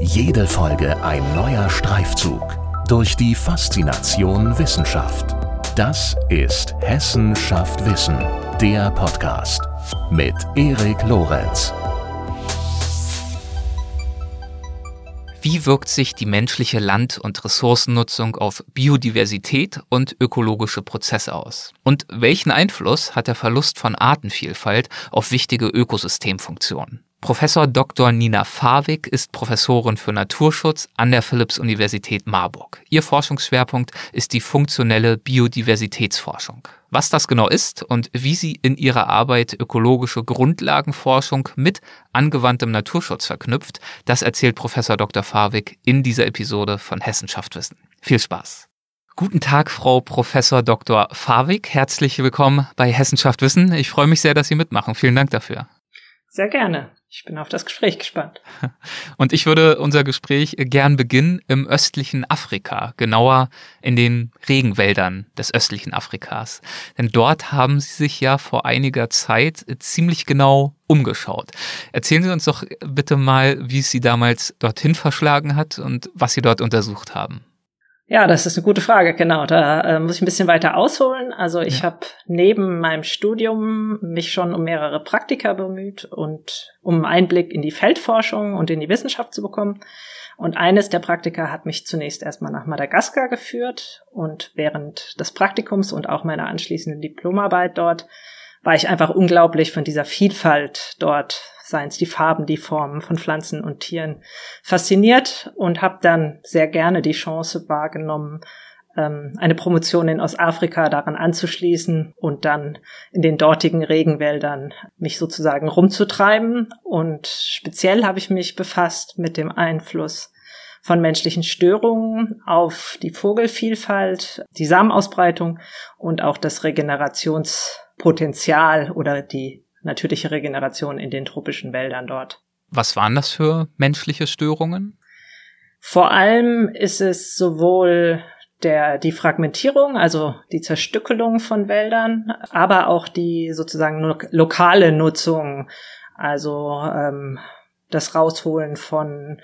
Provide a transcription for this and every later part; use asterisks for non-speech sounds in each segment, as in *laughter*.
Jede Folge ein neuer Streifzug durch die Faszination Wissenschaft. Das ist Hessen schafft Wissen, der Podcast mit Erik Lorenz. Wie wirkt sich die menschliche Land- und Ressourcennutzung auf Biodiversität und ökologische Prozesse aus? Und welchen Einfluss hat der Verlust von Artenvielfalt auf wichtige Ökosystemfunktionen? Professor Dr. Nina Fawig ist Professorin für Naturschutz an der Philipps-Universität Marburg. Ihr Forschungsschwerpunkt ist die funktionelle Biodiversitätsforschung. Was das genau ist und wie sie in ihrer Arbeit ökologische Grundlagenforschung mit angewandtem Naturschutz verknüpft, das erzählt Professor Dr. Fawig in dieser Episode von Hessenschaft Wissen. Viel Spaß! Guten Tag, Frau Professor Dr. Fawig. Herzlich willkommen bei Hessenschaft Wissen. Ich freue mich sehr, dass Sie mitmachen. Vielen Dank dafür. Sehr gerne. Ich bin auf das Gespräch gespannt. *laughs* Und ich würde unser Gespräch gern beginnen im östlichen Afrika, genauer in den Regenwäldern des östlichen Afrikas. Denn dort haben Sie sich ja vor einiger Zeit ziemlich genau umgeschaut. Erzählen Sie uns doch bitte mal, wie es Sie damals dorthin verschlagen hat und was Sie dort untersucht haben. Ja, das ist eine gute Frage, genau. Da äh, muss ich ein bisschen weiter ausholen. Also ich ja. habe neben meinem Studium mich schon um mehrere Praktika bemüht und um Einblick in die Feldforschung und in die Wissenschaft zu bekommen. Und eines der Praktika hat mich zunächst erstmal nach Madagaskar geführt und während des Praktikums und auch meiner anschließenden Diplomarbeit dort war ich einfach unglaublich von dieser Vielfalt dort, seien es die Farben, die Formen von Pflanzen und Tieren, fasziniert und habe dann sehr gerne die Chance wahrgenommen, ähm, eine Promotion in Ostafrika daran anzuschließen und dann in den dortigen Regenwäldern mich sozusagen rumzutreiben. Und speziell habe ich mich befasst mit dem Einfluss von menschlichen Störungen auf die Vogelvielfalt, die Samenausbreitung und auch das Regenerationspotenzial oder die natürliche Regeneration in den tropischen Wäldern dort. Was waren das für menschliche Störungen? Vor allem ist es sowohl der, die Fragmentierung, also die Zerstückelung von Wäldern, aber auch die sozusagen lo lokale Nutzung, also ähm, das Rausholen von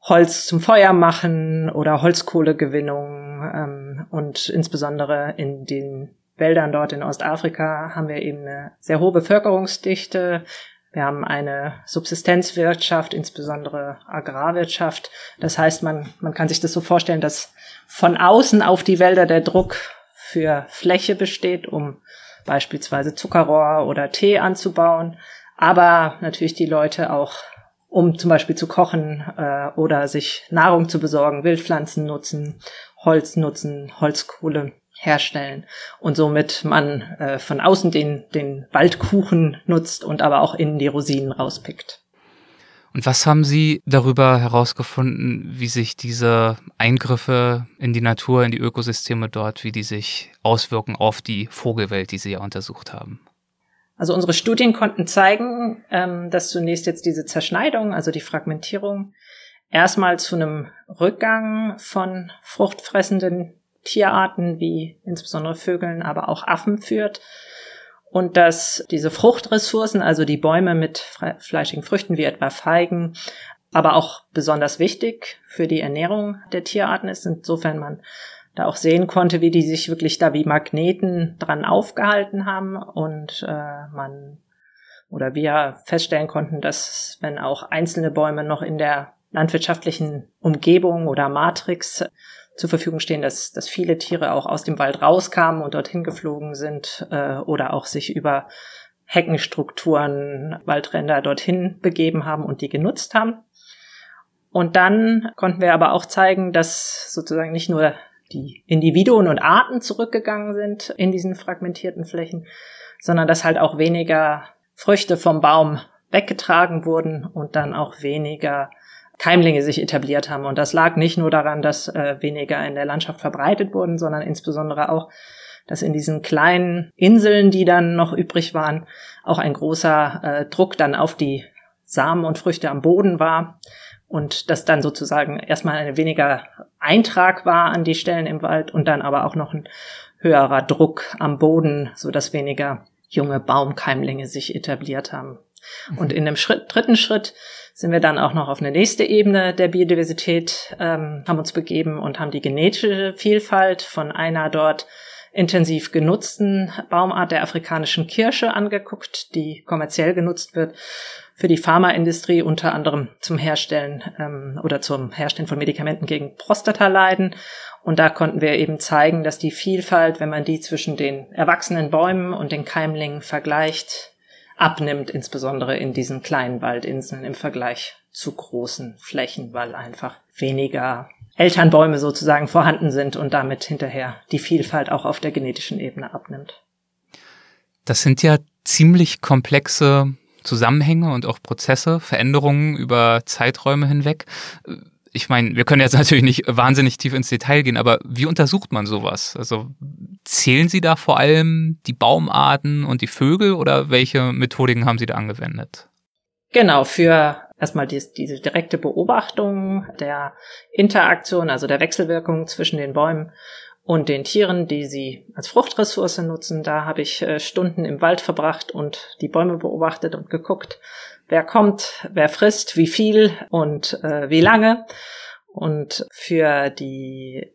Holz zum Feuer machen oder Holzkohlegewinnung ähm, und insbesondere in den Wäldern dort in Ostafrika haben wir eben eine sehr hohe Bevölkerungsdichte. Wir haben eine Subsistenzwirtschaft, insbesondere Agrarwirtschaft. Das heißt, man, man kann sich das so vorstellen, dass von außen auf die Wälder der Druck für Fläche besteht, um beispielsweise Zuckerrohr oder Tee anzubauen. Aber natürlich die Leute auch um zum Beispiel zu kochen äh, oder sich Nahrung zu besorgen, Wildpflanzen nutzen, Holz nutzen, Holzkohle herstellen und somit man äh, von außen den, den Waldkuchen nutzt und aber auch innen die Rosinen rauspickt. Und was haben Sie darüber herausgefunden, wie sich diese Eingriffe in die Natur, in die Ökosysteme dort, wie die sich auswirken auf die Vogelwelt, die Sie ja untersucht haben? Also unsere Studien konnten zeigen, ähm, dass zunächst jetzt diese Zerschneidung, also die Fragmentierung, erstmal zu einem Rückgang von fruchtfressenden Tierarten wie insbesondere Vögeln, aber auch Affen führt. Und dass diese Fruchtressourcen, also die Bäume mit fleischigen Früchten wie etwa Feigen, aber auch besonders wichtig für die Ernährung der Tierarten ist, insofern man da auch sehen konnte, wie die sich wirklich da wie Magneten dran aufgehalten haben und äh, man oder wir feststellen konnten, dass wenn auch einzelne Bäume noch in der landwirtschaftlichen Umgebung oder Matrix zur Verfügung stehen, dass, dass viele Tiere auch aus dem Wald rauskamen und dorthin geflogen sind äh, oder auch sich über Heckenstrukturen, Waldränder dorthin begeben haben und die genutzt haben. Und dann konnten wir aber auch zeigen, dass sozusagen nicht nur die Individuen und Arten zurückgegangen sind in diesen fragmentierten Flächen, sondern dass halt auch weniger Früchte vom Baum weggetragen wurden und dann auch weniger Keimlinge sich etabliert haben. Und das lag nicht nur daran, dass äh, weniger in der Landschaft verbreitet wurden, sondern insbesondere auch, dass in diesen kleinen Inseln, die dann noch übrig waren, auch ein großer äh, Druck dann auf die Samen und Früchte am Boden war und das dann sozusagen erstmal ein weniger Eintrag war an die Stellen im Wald und dann aber auch noch ein höherer Druck am Boden, so dass weniger junge Baumkeimlinge sich etabliert haben. Und in dem Schritt, dritten Schritt sind wir dann auch noch auf eine nächste Ebene der Biodiversität, ähm, haben uns begeben und haben die genetische Vielfalt von einer dort intensiv genutzten Baumart der afrikanischen Kirsche angeguckt, die kommerziell genutzt wird für die Pharmaindustrie unter anderem zum Herstellen ähm, oder zum Herstellen von Medikamenten gegen Prostataleiden. Und da konnten wir eben zeigen, dass die Vielfalt, wenn man die zwischen den erwachsenen Bäumen und den Keimlingen vergleicht, abnimmt, insbesondere in diesen kleinen Waldinseln im Vergleich zu großen Flächen, weil einfach weniger Elternbäume sozusagen vorhanden sind und damit hinterher die Vielfalt auch auf der genetischen Ebene abnimmt. Das sind ja ziemlich komplexe Zusammenhänge und auch Prozesse, Veränderungen über Zeiträume hinweg. Ich meine, wir können jetzt *laughs* natürlich nicht wahnsinnig tief ins Detail gehen, aber wie untersucht man sowas? Also zählen Sie da vor allem die Baumarten und die Vögel oder welche Methodiken haben Sie da angewendet? Genau, für erstmal die, diese direkte Beobachtung der Interaktion, also der Wechselwirkung zwischen den Bäumen und den Tieren, die sie als Fruchtressource nutzen. Da habe ich äh, Stunden im Wald verbracht und die Bäume beobachtet und geguckt, wer kommt, wer frisst, wie viel und äh, wie lange. Und für die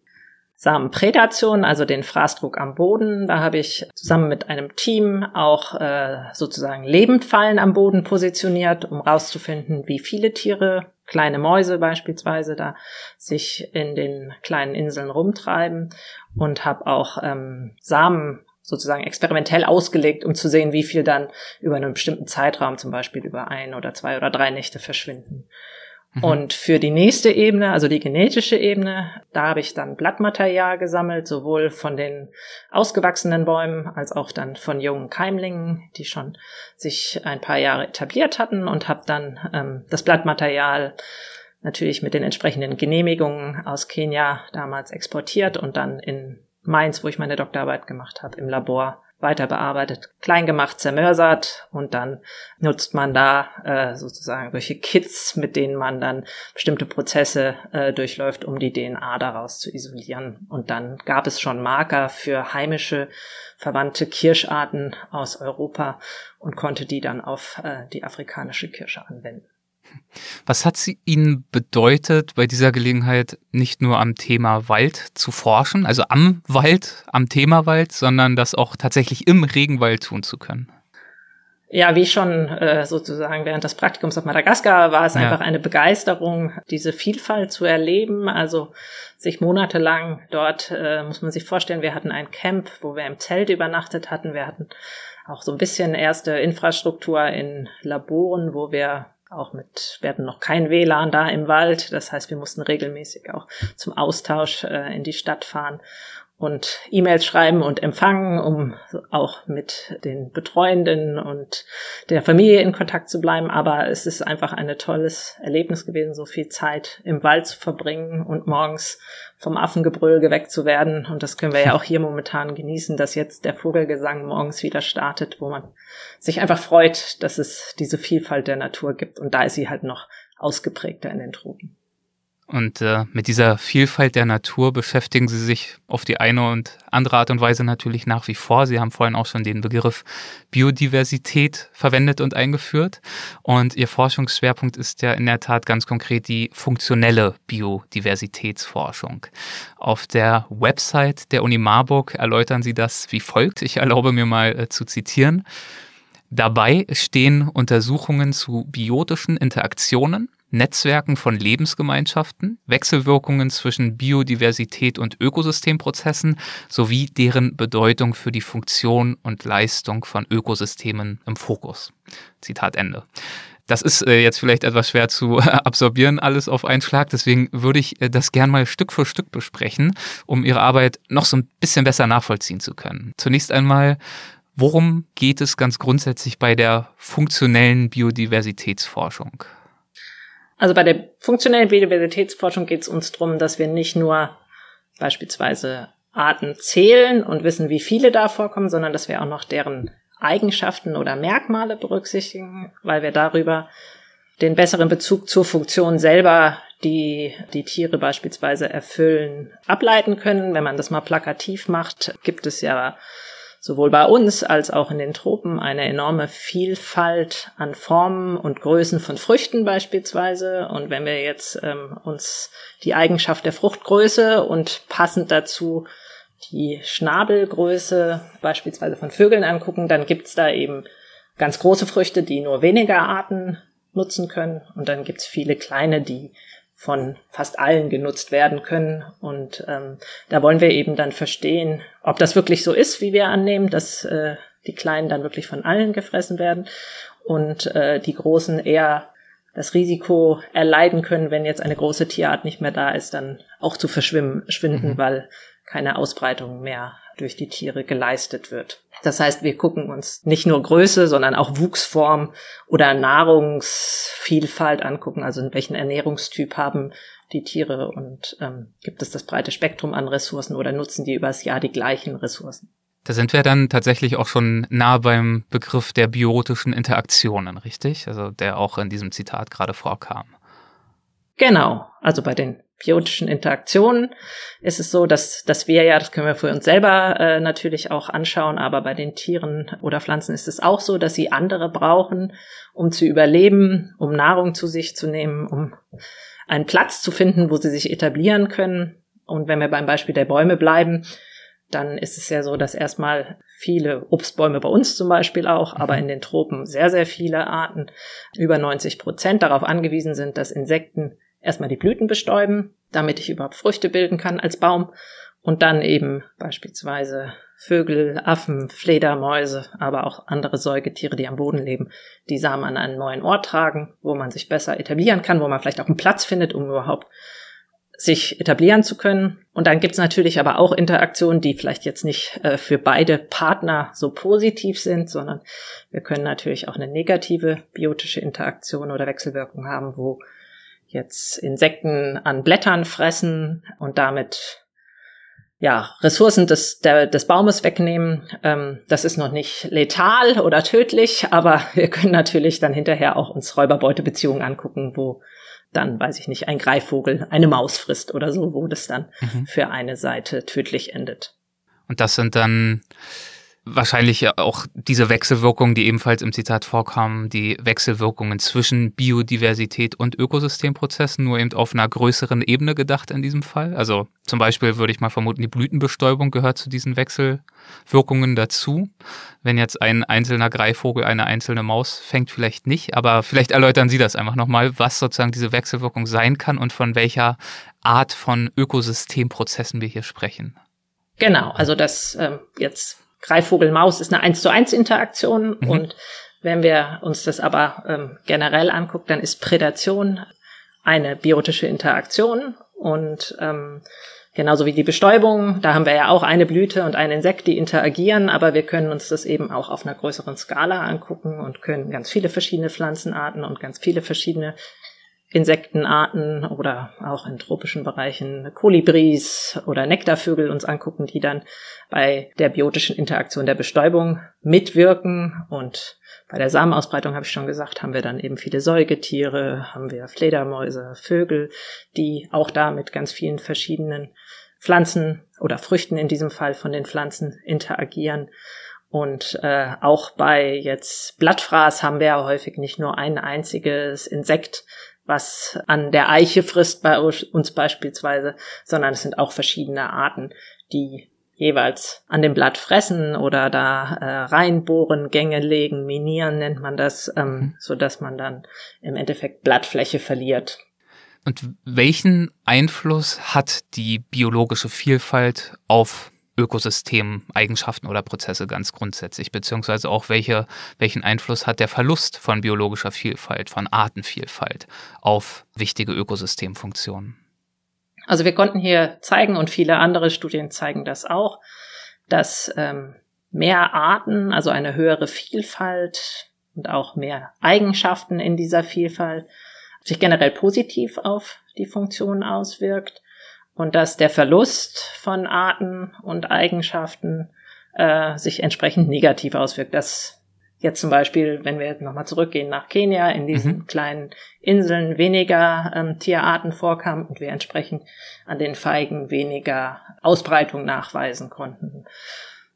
Samenprädation, also den Fraßdruck am Boden. Da habe ich zusammen mit einem Team auch äh, sozusagen Lebendfallen am Boden positioniert, um rauszufinden, wie viele Tiere, kleine Mäuse beispielsweise, da sich in den kleinen Inseln rumtreiben und habe auch ähm, Samen sozusagen experimentell ausgelegt, um zu sehen, wie viel dann über einen bestimmten Zeitraum, zum Beispiel über ein oder zwei oder drei Nächte verschwinden. Mhm. Und für die nächste Ebene, also die genetische Ebene, da habe ich dann Blattmaterial gesammelt, sowohl von den ausgewachsenen Bäumen als auch dann von jungen Keimlingen, die schon sich ein paar Jahre etabliert hatten und habe dann ähm, das Blattmaterial natürlich mit den entsprechenden Genehmigungen aus Kenia damals exportiert und dann in Mainz, wo ich meine Doktorarbeit gemacht habe, im Labor weiter bearbeitet, klein gemacht, zermörsert und dann nutzt man da äh, sozusagen solche Kits, mit denen man dann bestimmte Prozesse äh, durchläuft, um die DNA daraus zu isolieren. Und dann gab es schon Marker für heimische verwandte Kirscharten aus Europa und konnte die dann auf äh, die afrikanische Kirsche anwenden. Was hat sie Ihnen bedeutet, bei dieser Gelegenheit nicht nur am Thema Wald zu forschen, also am Wald, am Thema Wald, sondern das auch tatsächlich im Regenwald tun zu können? Ja, wie schon äh, sozusagen während des Praktikums auf Madagaskar war es ja. einfach eine Begeisterung, diese Vielfalt zu erleben. Also sich monatelang dort, äh, muss man sich vorstellen, wir hatten ein Camp, wo wir im Zelt übernachtet hatten. Wir hatten auch so ein bisschen erste Infrastruktur in Laboren, wo wir auch mit, wir hatten noch kein WLAN da im Wald. Das heißt, wir mussten regelmäßig auch zum Austausch äh, in die Stadt fahren und E-Mails schreiben und empfangen, um auch mit den Betreuenden und der Familie in Kontakt zu bleiben. Aber es ist einfach ein tolles Erlebnis gewesen, so viel Zeit im Wald zu verbringen und morgens vom Affengebrüll geweckt zu werden. Und das können wir ja auch hier momentan genießen, dass jetzt der Vogelgesang morgens wieder startet, wo man sich einfach freut, dass es diese Vielfalt der Natur gibt. Und da ist sie halt noch ausgeprägter in den Tropen. Und äh, mit dieser Vielfalt der Natur beschäftigen Sie sich auf die eine und andere Art und Weise natürlich nach wie vor. Sie haben vorhin auch schon den Begriff Biodiversität verwendet und eingeführt. Und Ihr Forschungsschwerpunkt ist ja in der Tat ganz konkret die funktionelle Biodiversitätsforschung. Auf der Website der Uni Marburg erläutern Sie das wie folgt. Ich erlaube mir mal äh, zu zitieren. Dabei stehen Untersuchungen zu biotischen Interaktionen Netzwerken von Lebensgemeinschaften, Wechselwirkungen zwischen Biodiversität und Ökosystemprozessen sowie deren Bedeutung für die Funktion und Leistung von Ökosystemen im Fokus. Zitat Ende. Das ist äh, jetzt vielleicht etwas schwer zu *laughs* absorbieren, alles auf einen Schlag. Deswegen würde ich äh, das gern mal Stück für Stück besprechen, um Ihre Arbeit noch so ein bisschen besser nachvollziehen zu können. Zunächst einmal, worum geht es ganz grundsätzlich bei der funktionellen Biodiversitätsforschung? Also bei der funktionellen Biodiversitätsforschung geht es uns darum, dass wir nicht nur beispielsweise Arten zählen und wissen, wie viele da vorkommen, sondern dass wir auch noch deren Eigenschaften oder Merkmale berücksichtigen, weil wir darüber den besseren Bezug zur Funktion selber, die die Tiere beispielsweise erfüllen, ableiten können. Wenn man das mal plakativ macht, gibt es ja sowohl bei uns als auch in den Tropen eine enorme Vielfalt an Formen und Größen von Früchten beispielsweise. Und wenn wir jetzt ähm, uns die Eigenschaft der Fruchtgröße und passend dazu die Schnabelgröße beispielsweise von Vögeln angucken, dann gibt's da eben ganz große Früchte, die nur weniger Arten nutzen können. Und dann gibt's viele kleine, die von fast allen genutzt werden können. Und ähm, da wollen wir eben dann verstehen, ob das wirklich so ist, wie wir annehmen, dass äh, die Kleinen dann wirklich von allen gefressen werden und äh, die Großen eher das Risiko erleiden können, wenn jetzt eine große Tierart nicht mehr da ist, dann auch zu verschwimmen, schwinden, mhm. weil keine Ausbreitung mehr durch die Tiere geleistet wird. Das heißt, wir gucken uns nicht nur Größe, sondern auch Wuchsform oder Nahrungsvielfalt angucken, also in welchen Ernährungstyp haben die Tiere und ähm, gibt es das breite Spektrum an Ressourcen oder nutzen die übers Jahr die gleichen Ressourcen. Da sind wir dann tatsächlich auch schon nah beim Begriff der biotischen Interaktionen, richtig? Also der auch in diesem Zitat gerade vorkam. Genau, also bei den biotischen Interaktionen ist es so, dass, dass wir ja, das können wir für uns selber äh, natürlich auch anschauen, aber bei den Tieren oder Pflanzen ist es auch so, dass sie andere brauchen, um zu überleben, um Nahrung zu sich zu nehmen, um einen Platz zu finden, wo sie sich etablieren können. Und wenn wir beim Beispiel der Bäume bleiben, dann ist es ja so, dass erstmal viele Obstbäume bei uns zum Beispiel auch, aber mhm. in den Tropen sehr, sehr viele Arten, über 90 Prozent darauf angewiesen sind, dass Insekten erstmal die Blüten bestäuben, damit ich überhaupt Früchte bilden kann als Baum und dann eben beispielsweise Vögel, Affen, Fledermäuse, aber auch andere Säugetiere, die am Boden leben, die Samen an einen neuen Ort tragen, wo man sich besser etablieren kann, wo man vielleicht auch einen Platz findet, um überhaupt sich etablieren zu können. Und dann gibt's natürlich aber auch Interaktionen, die vielleicht jetzt nicht äh, für beide Partner so positiv sind, sondern wir können natürlich auch eine negative biotische Interaktion oder Wechselwirkung haben, wo jetzt Insekten an Blättern fressen und damit ja, Ressourcen des, der, des Baumes wegnehmen. Ähm, das ist noch nicht letal oder tödlich, aber *laughs* wir können natürlich dann hinterher auch uns Räuberbeutebeziehungen angucken, wo dann, weiß ich nicht, ein Greifvogel eine Maus frisst oder so, wo das dann mhm. für eine Seite tödlich endet. Und das sind dann wahrscheinlich auch diese Wechselwirkungen, die ebenfalls im Zitat vorkamen, die Wechselwirkungen zwischen Biodiversität und Ökosystemprozessen, nur eben auf einer größeren Ebene gedacht in diesem Fall. Also zum Beispiel würde ich mal vermuten, die Blütenbestäubung gehört zu diesen Wechselwirkungen dazu. Wenn jetzt ein einzelner Greifvogel eine einzelne Maus fängt, vielleicht nicht, aber vielleicht erläutern Sie das einfach nochmal, was sozusagen diese Wechselwirkung sein kann und von welcher Art von Ökosystemprozessen wir hier sprechen. Genau, also das ähm, jetzt Greifvogel-Maus ist eine 1 zu 1 Interaktion mhm. und wenn wir uns das aber ähm, generell angucken, dann ist Prädation eine biotische Interaktion und ähm, genauso wie die Bestäubung, da haben wir ja auch eine Blüte und ein Insekt, die interagieren, aber wir können uns das eben auch auf einer größeren Skala angucken und können ganz viele verschiedene Pflanzenarten und ganz viele verschiedene Insektenarten oder auch in tropischen Bereichen Kolibris oder Nektarvögel uns angucken, die dann bei der biotischen Interaktion der Bestäubung mitwirken und bei der Samenausbreitung habe ich schon gesagt, haben wir dann eben viele Säugetiere, haben wir Fledermäuse, Vögel, die auch da mit ganz vielen verschiedenen Pflanzen oder Früchten in diesem Fall von den Pflanzen interagieren. Und äh, auch bei jetzt Blattfraß haben wir ja häufig nicht nur ein einziges Insekt, was an der Eiche frisst bei uns beispielsweise, sondern es sind auch verschiedene Arten, die jeweils an dem Blatt fressen oder da äh, reinbohren, Gänge legen, minieren nennt man das, ähm, mhm. so dass man dann im Endeffekt Blattfläche verliert. Und welchen Einfluss hat die biologische Vielfalt auf Ökosystemeigenschaften oder Prozesse ganz grundsätzlich, beziehungsweise auch welche, welchen Einfluss hat der Verlust von biologischer Vielfalt, von Artenvielfalt auf wichtige Ökosystemfunktionen? Also wir konnten hier zeigen und viele andere Studien zeigen das auch, dass ähm, mehr Arten, also eine höhere Vielfalt und auch mehr Eigenschaften in dieser Vielfalt sich generell positiv auf die Funktion auswirkt und dass der Verlust von Arten und Eigenschaften äh, sich entsprechend negativ auswirkt. Dass jetzt zum Beispiel, wenn wir nochmal zurückgehen nach Kenia, in diesen mhm. kleinen Inseln weniger ähm, Tierarten vorkamen und wir entsprechend an den Feigen weniger Ausbreitung nachweisen konnten.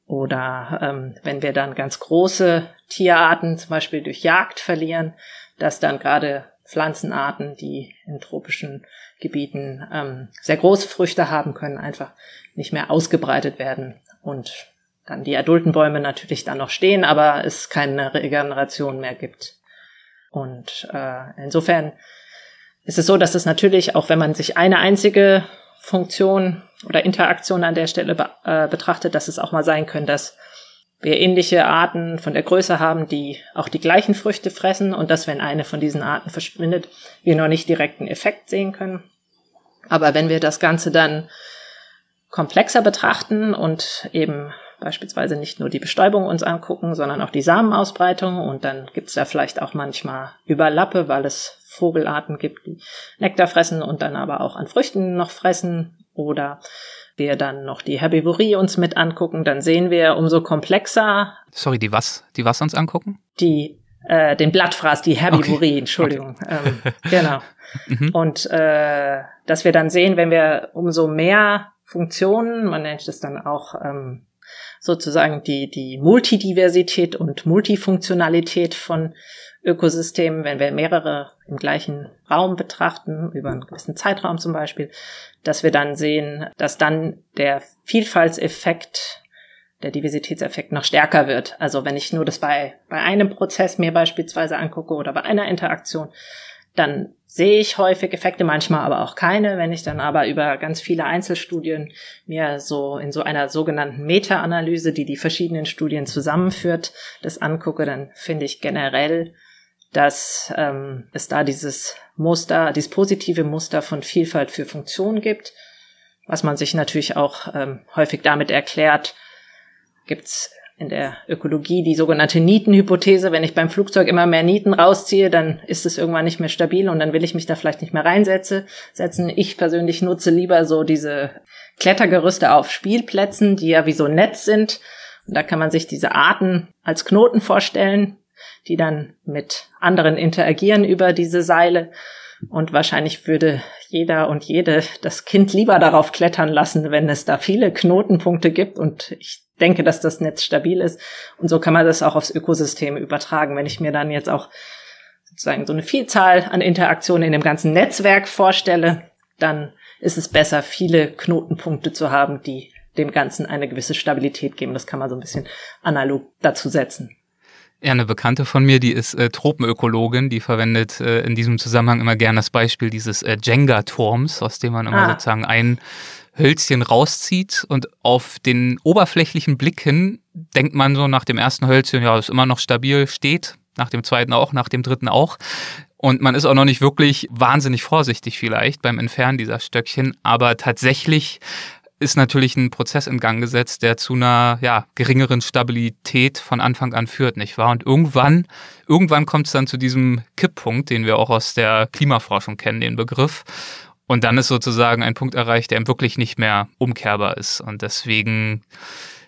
Oder ähm, wenn wir dann ganz große Tierarten zum Beispiel durch Jagd verlieren, dass dann gerade Pflanzenarten, die in tropischen Gebieten ähm, sehr große Früchte haben können, einfach nicht mehr ausgebreitet werden und dann die adulten Bäume natürlich dann noch stehen, aber es keine Regeneration mehr gibt. Und äh, insofern ist es so, dass es natürlich, auch wenn man sich eine einzige Funktion oder Interaktion an der Stelle be äh, betrachtet, dass es auch mal sein können, dass wir ähnliche Arten von der Größe haben, die auch die gleichen Früchte fressen und dass, wenn eine von diesen Arten verschwindet, wir noch nicht direkten Effekt sehen können. Aber wenn wir das Ganze dann komplexer betrachten und eben beispielsweise nicht nur die Bestäubung uns angucken, sondern auch die Samenausbreitung und dann gibt's da vielleicht auch manchmal Überlappe, weil es Vogelarten gibt, die Nektar fressen und dann aber auch an Früchten noch fressen oder wir dann noch die Herbivorie uns mit angucken, dann sehen wir umso komplexer. Sorry, die was? Die was uns angucken? Die äh, den Blattfraß, die Herbivorie, okay. Entschuldigung. Okay. Ähm, *laughs* genau. Mhm. Und äh, dass wir dann sehen, wenn wir umso mehr Funktionen, man nennt es dann auch ähm, sozusagen die, die Multidiversität und Multifunktionalität von Ökosystemen, wenn wir mehrere im gleichen Raum betrachten, über einen gewissen Zeitraum zum Beispiel, dass wir dann sehen, dass dann der Vielfaltseffekt, der Diversitätseffekt noch stärker wird. Also wenn ich nur das bei, bei einem Prozess mir beispielsweise angucke oder bei einer Interaktion, dann sehe ich häufig Effekte, manchmal aber auch keine. Wenn ich dann aber über ganz viele Einzelstudien mir so in so einer sogenannten Meta-Analyse, die die verschiedenen Studien zusammenführt, das angucke, dann finde ich generell, dass ähm, es da dieses Muster, dieses positive Muster von Vielfalt für Funktionen gibt, was man sich natürlich auch ähm, häufig damit erklärt, gibt's in der Ökologie die sogenannte Nietenhypothese. Wenn ich beim Flugzeug immer mehr Nieten rausziehe, dann ist es irgendwann nicht mehr stabil und dann will ich mich da vielleicht nicht mehr reinsetzen. Ich persönlich nutze lieber so diese Klettergerüste auf Spielplätzen, die ja wie so ein Netz sind. Und da kann man sich diese Arten als Knoten vorstellen, die dann mit anderen interagieren über diese Seile. Und wahrscheinlich würde jeder und jede das Kind lieber darauf klettern lassen, wenn es da viele Knotenpunkte gibt. Und ich denke, dass das Netz stabil ist. Und so kann man das auch aufs Ökosystem übertragen. Wenn ich mir dann jetzt auch sozusagen so eine Vielzahl an Interaktionen in dem ganzen Netzwerk vorstelle, dann ist es besser, viele Knotenpunkte zu haben, die dem Ganzen eine gewisse Stabilität geben. Das kann man so ein bisschen analog dazu setzen. Ja, eine Bekannte von mir, die ist äh, Tropenökologin, die verwendet äh, in diesem Zusammenhang immer gern das Beispiel dieses äh, Jenga-Turms, aus dem man immer ah. sozusagen ein Hölzchen rauszieht und auf den oberflächlichen Blick hin denkt man so nach dem ersten Hölzchen, ja, ist immer noch stabil, steht, nach dem zweiten auch, nach dem dritten auch. Und man ist auch noch nicht wirklich wahnsinnig vorsichtig vielleicht beim Entfernen dieser Stöckchen, aber tatsächlich ist natürlich ein Prozess in Gang gesetzt, der zu einer ja, geringeren Stabilität von Anfang an führt, nicht wahr? Und irgendwann, irgendwann kommt es dann zu diesem Kipppunkt, den wir auch aus der Klimaforschung kennen, den Begriff. Und dann ist sozusagen ein Punkt erreicht, der wirklich nicht mehr umkehrbar ist. Und deswegen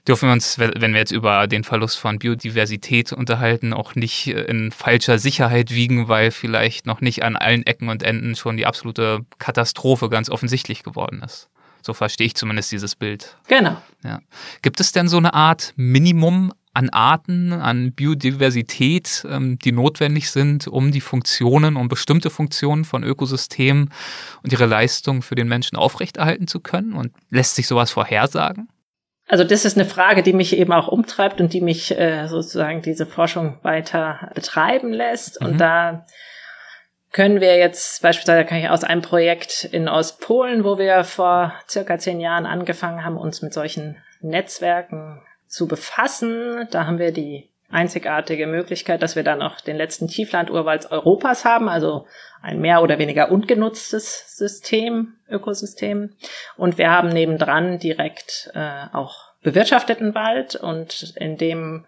dürfen wir uns, wenn wir jetzt über den Verlust von Biodiversität unterhalten, auch nicht in falscher Sicherheit wiegen, weil vielleicht noch nicht an allen Ecken und Enden schon die absolute Katastrophe ganz offensichtlich geworden ist. So verstehe ich zumindest dieses Bild. Genau. Ja. Gibt es denn so eine Art Minimum an Arten, an Biodiversität, ähm, die notwendig sind, um die Funktionen, um bestimmte Funktionen von Ökosystemen und ihre Leistung für den Menschen aufrechterhalten zu können? Und lässt sich sowas vorhersagen? Also das ist eine Frage, die mich eben auch umtreibt und die mich äh, sozusagen diese Forschung weiter betreiben lässt. Mhm. Und da können wir jetzt beispielsweise kann ich aus einem Projekt in Ostpolen, wo wir vor circa zehn Jahren angefangen haben, uns mit solchen Netzwerken zu befassen. Da haben wir die einzigartige Möglichkeit, dass wir dann auch den letzten Tieflandurwald Europas haben, also ein mehr oder weniger ungenutztes System, Ökosystem. Und wir haben nebendran direkt äh, auch bewirtschafteten Wald und in dem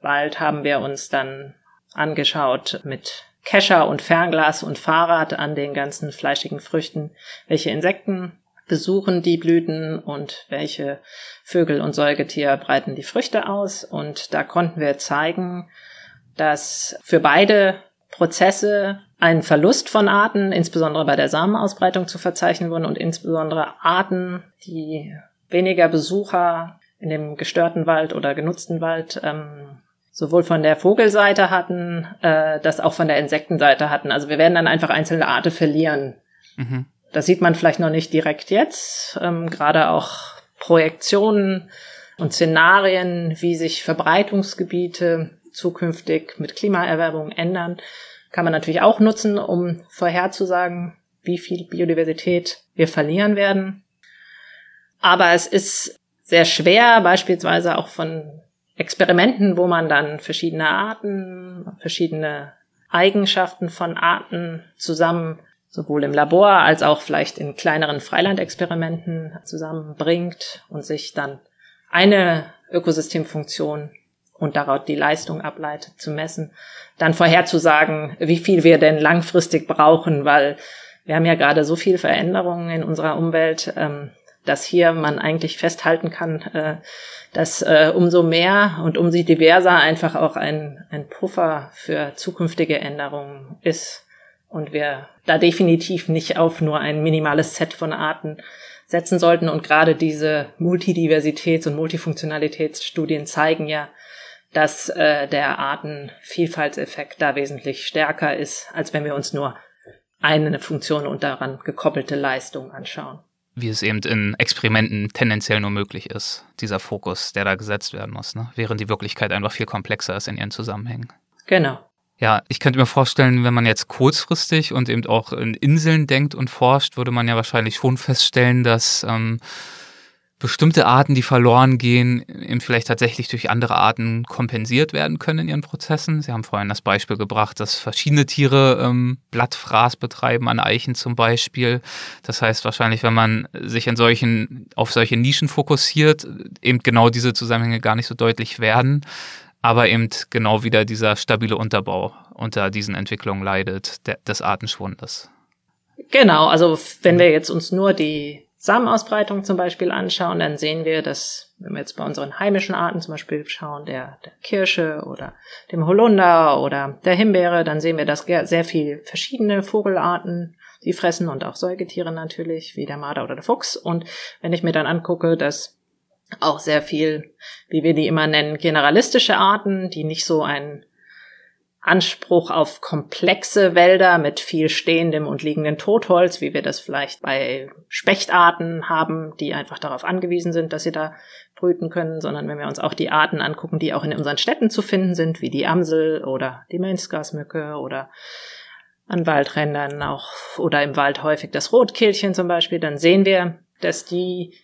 Wald haben wir uns dann angeschaut mit Kescher und Fernglas und Fahrrad an den ganzen fleischigen Früchten, welche Insekten besuchen die Blüten und welche Vögel und Säugetiere breiten die Früchte aus. Und da konnten wir zeigen, dass für beide Prozesse ein Verlust von Arten, insbesondere bei der Samenausbreitung zu verzeichnen wurden und insbesondere Arten, die weniger Besucher in dem gestörten Wald oder genutzten Wald ähm, sowohl von der Vogelseite hatten, äh, das auch von der Insektenseite hatten. Also wir werden dann einfach einzelne Arten verlieren. Mhm. Das sieht man vielleicht noch nicht direkt jetzt. Ähm, Gerade auch Projektionen und Szenarien, wie sich Verbreitungsgebiete zukünftig mit Klimaerwerbung ändern, kann man natürlich auch nutzen, um vorherzusagen, wie viel Biodiversität wir verlieren werden. Aber es ist sehr schwer, beispielsweise auch von Experimenten, wo man dann verschiedene Arten, verschiedene Eigenschaften von Arten zusammen sowohl im Labor als auch vielleicht in kleineren Freilandexperimenten zusammenbringt und sich dann eine Ökosystemfunktion und daraus die Leistung ableitet zu messen, dann vorherzusagen, wie viel wir denn langfristig brauchen, weil wir haben ja gerade so viel Veränderungen in unserer Umwelt, ähm, dass hier man eigentlich festhalten kann, äh, dass äh, umso mehr und umso diverser einfach auch ein, ein Puffer für zukünftige Änderungen ist und wir da definitiv nicht auf nur ein minimales Set von Arten setzen sollten. Und gerade diese Multidiversitäts- und Multifunktionalitätsstudien zeigen ja, dass äh, der Artenvielfaltseffekt da wesentlich stärker ist, als wenn wir uns nur eine Funktion und daran gekoppelte Leistung anschauen wie es eben in Experimenten tendenziell nur möglich ist, dieser Fokus, der da gesetzt werden muss, ne? während die Wirklichkeit einfach viel komplexer ist in ihren Zusammenhängen. Genau. Ja, ich könnte mir vorstellen, wenn man jetzt kurzfristig und eben auch in Inseln denkt und forscht, würde man ja wahrscheinlich schon feststellen, dass ähm, bestimmte Arten, die verloren gehen, eben vielleicht tatsächlich durch andere Arten kompensiert werden können in ihren Prozessen. Sie haben vorhin das Beispiel gebracht, dass verschiedene Tiere ähm, Blattfraß betreiben, an Eichen zum Beispiel. Das heißt wahrscheinlich, wenn man sich in solchen, auf solche Nischen fokussiert, eben genau diese Zusammenhänge gar nicht so deutlich werden, aber eben genau wieder dieser stabile Unterbau unter diesen Entwicklungen leidet, der, des Artenschwundes. Genau, also wenn wir jetzt uns nur die Samenausbreitung zum Beispiel anschauen, dann sehen wir, dass, wenn wir jetzt bei unseren heimischen Arten zum Beispiel schauen, der, der Kirsche oder dem Holunder oder der Himbeere, dann sehen wir, dass sehr viel verschiedene Vogelarten die fressen und auch Säugetiere natürlich, wie der Marder oder der Fuchs. Und wenn ich mir dann angucke, dass auch sehr viel, wie wir die immer nennen, generalistische Arten, die nicht so ein Anspruch auf komplexe Wälder mit viel stehendem und liegendem Totholz, wie wir das vielleicht bei Spechtarten haben, die einfach darauf angewiesen sind, dass sie da brüten können, sondern wenn wir uns auch die Arten angucken, die auch in unseren Städten zu finden sind, wie die Amsel oder die Menschgasmücke oder an Waldrändern auch oder im Wald häufig das Rotkehlchen zum Beispiel, dann sehen wir, dass die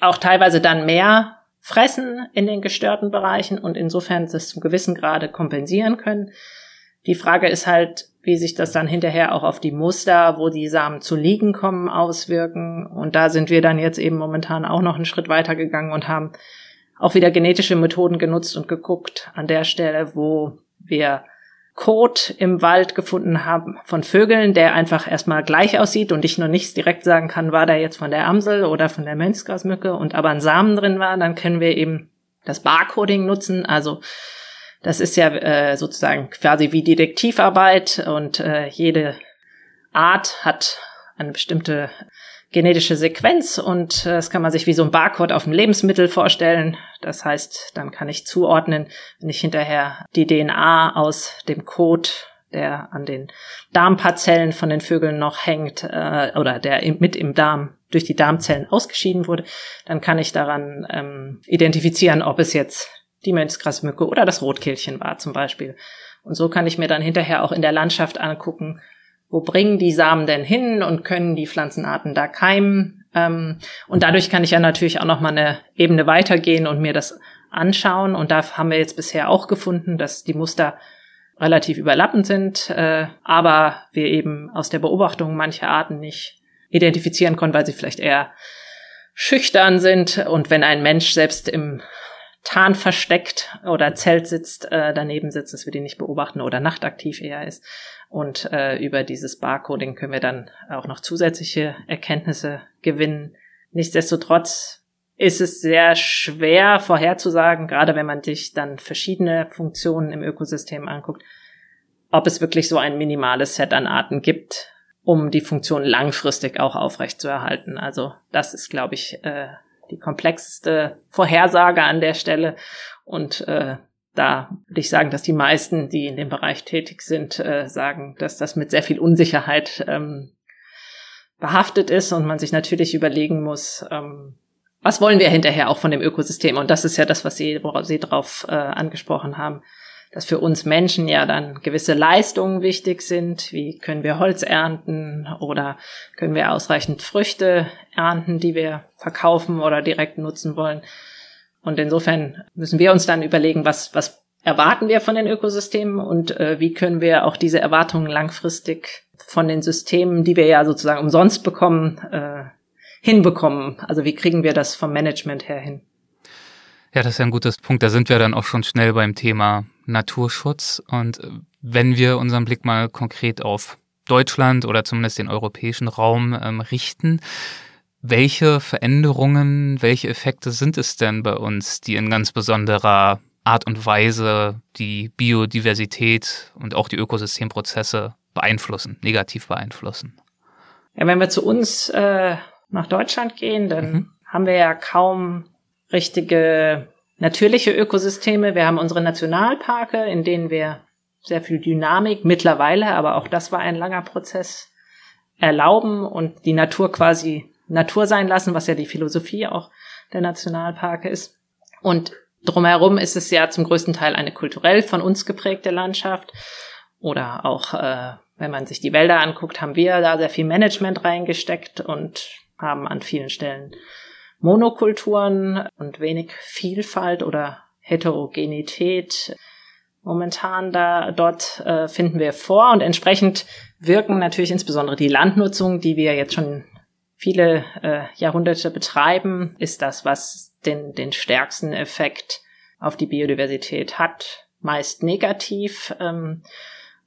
auch teilweise dann mehr fressen in den gestörten Bereichen und insofern das zum gewissen Grade kompensieren können. Die Frage ist halt, wie sich das dann hinterher auch auf die Muster, wo die Samen zu liegen kommen, auswirken. Und da sind wir dann jetzt eben momentan auch noch einen Schritt weiter gegangen und haben auch wieder genetische Methoden genutzt und geguckt an der Stelle, wo wir Kot im Wald gefunden haben von Vögeln, der einfach erstmal gleich aussieht und ich noch nicht direkt sagen kann, war der jetzt von der Amsel oder von der Mönchsgrasmücke und aber ein Samen drin war, dann können wir eben das Barcoding nutzen. Also das ist ja äh, sozusagen quasi wie Detektivarbeit und äh, jede Art hat eine bestimmte genetische Sequenz und äh, das kann man sich wie so ein Barcode auf dem Lebensmittel vorstellen. Das heißt, dann kann ich zuordnen, wenn ich hinterher die DNA aus dem Code, der an den Darmparzellen von den Vögeln noch hängt äh, oder der mit im Darm durch die Darmzellen ausgeschieden wurde, dann kann ich daran ähm, identifizieren, ob es jetzt die Mönchsgrasmücke oder das Rotkehlchen war zum Beispiel. Und so kann ich mir dann hinterher auch in der Landschaft angucken, wo bringen die Samen denn hin und können die Pflanzenarten da keimen? Ähm, und dadurch kann ich ja natürlich auch noch mal eine Ebene weitergehen und mir das anschauen. Und da haben wir jetzt bisher auch gefunden, dass die Muster relativ überlappend sind, äh, aber wir eben aus der Beobachtung mancher Arten nicht identifizieren konnten, weil sie vielleicht eher schüchtern sind. Und wenn ein Mensch selbst im Tarn versteckt oder Zelt sitzt, äh, daneben sitzt, dass wir die nicht beobachten oder nachtaktiv eher ist, und äh, über dieses Barcoding können wir dann auch noch zusätzliche Erkenntnisse gewinnen. Nichtsdestotrotz ist es sehr schwer vorherzusagen, gerade wenn man sich dann verschiedene Funktionen im Ökosystem anguckt, ob es wirklich so ein minimales Set an Arten gibt, um die Funktion langfristig auch aufrechtzuerhalten. Also das ist, glaube ich, äh, die komplexeste Vorhersage an der Stelle. Und äh, da würde ich sagen, dass die meisten, die in dem Bereich tätig sind, äh, sagen, dass das mit sehr viel Unsicherheit ähm, behaftet ist und man sich natürlich überlegen muss, ähm, was wollen wir hinterher auch von dem Ökosystem? Und das ist ja das, was Sie, worauf Sie drauf äh, angesprochen haben, dass für uns Menschen ja dann gewisse Leistungen wichtig sind. Wie können wir Holz ernten oder können wir ausreichend Früchte ernten, die wir verkaufen oder direkt nutzen wollen? Und insofern müssen wir uns dann überlegen, was, was erwarten wir von den Ökosystemen und äh, wie können wir auch diese Erwartungen langfristig von den Systemen, die wir ja sozusagen umsonst bekommen, äh, hinbekommen. Also wie kriegen wir das vom Management her hin? Ja, das ist ja ein guter Punkt. Da sind wir dann auch schon schnell beim Thema Naturschutz. Und wenn wir unseren Blick mal konkret auf Deutschland oder zumindest den europäischen Raum ähm, richten, welche Veränderungen, welche Effekte sind es denn bei uns, die in ganz besonderer Art und Weise die Biodiversität und auch die Ökosystemprozesse beeinflussen, negativ beeinflussen? Ja, wenn wir zu uns äh, nach Deutschland gehen, dann mhm. haben wir ja kaum richtige natürliche Ökosysteme. Wir haben unsere Nationalparke, in denen wir sehr viel Dynamik mittlerweile, aber auch das war ein langer Prozess, erlauben und die Natur quasi Natur sein lassen, was ja die Philosophie auch der Nationalparke ist. Und drumherum ist es ja zum größten Teil eine kulturell von uns geprägte Landschaft. Oder auch, äh, wenn man sich die Wälder anguckt, haben wir da sehr viel Management reingesteckt und haben an vielen Stellen Monokulturen und wenig Vielfalt oder Heterogenität momentan da dort äh, finden wir vor und entsprechend wirken natürlich insbesondere die Landnutzung, die wir jetzt schon viele äh, Jahrhunderte betreiben, ist das, was den, den stärksten Effekt auf die Biodiversität hat, meist negativ. Ähm,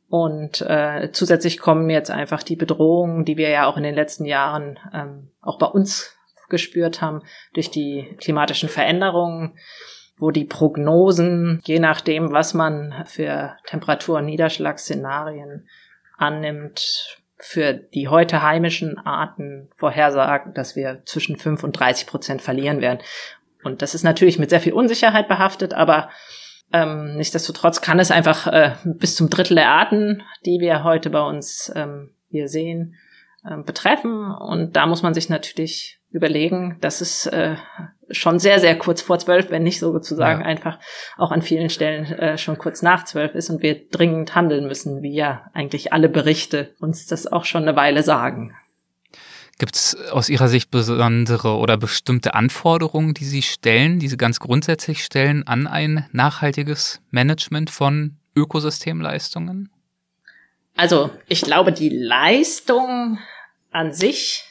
und äh, zusätzlich kommen jetzt einfach die Bedrohungen, die wir ja auch in den letzten Jahren ähm, auch bei uns gespürt haben, durch die klimatischen Veränderungen, wo die Prognosen, je nachdem, was man für Temperatur- und Niederschlagsszenarien annimmt, für die heute heimischen Arten vorhersagen, dass wir zwischen 5 und 30 Prozent verlieren werden. Und das ist natürlich mit sehr viel Unsicherheit behaftet, aber ähm, nichtsdestotrotz kann es einfach äh, bis zum Drittel der Arten, die wir heute bei uns ähm, hier sehen, äh, betreffen. Und da muss man sich natürlich überlegen, dass es äh, schon sehr, sehr kurz vor zwölf, wenn nicht sozusagen ja. einfach auch an vielen Stellen äh, schon kurz nach zwölf ist und wir dringend handeln müssen, wie ja eigentlich alle Berichte uns das auch schon eine Weile sagen. Gibt es aus Ihrer Sicht besondere oder bestimmte Anforderungen, die Sie stellen, die Sie ganz grundsätzlich stellen an ein nachhaltiges Management von Ökosystemleistungen? Also ich glaube, die Leistungen an sich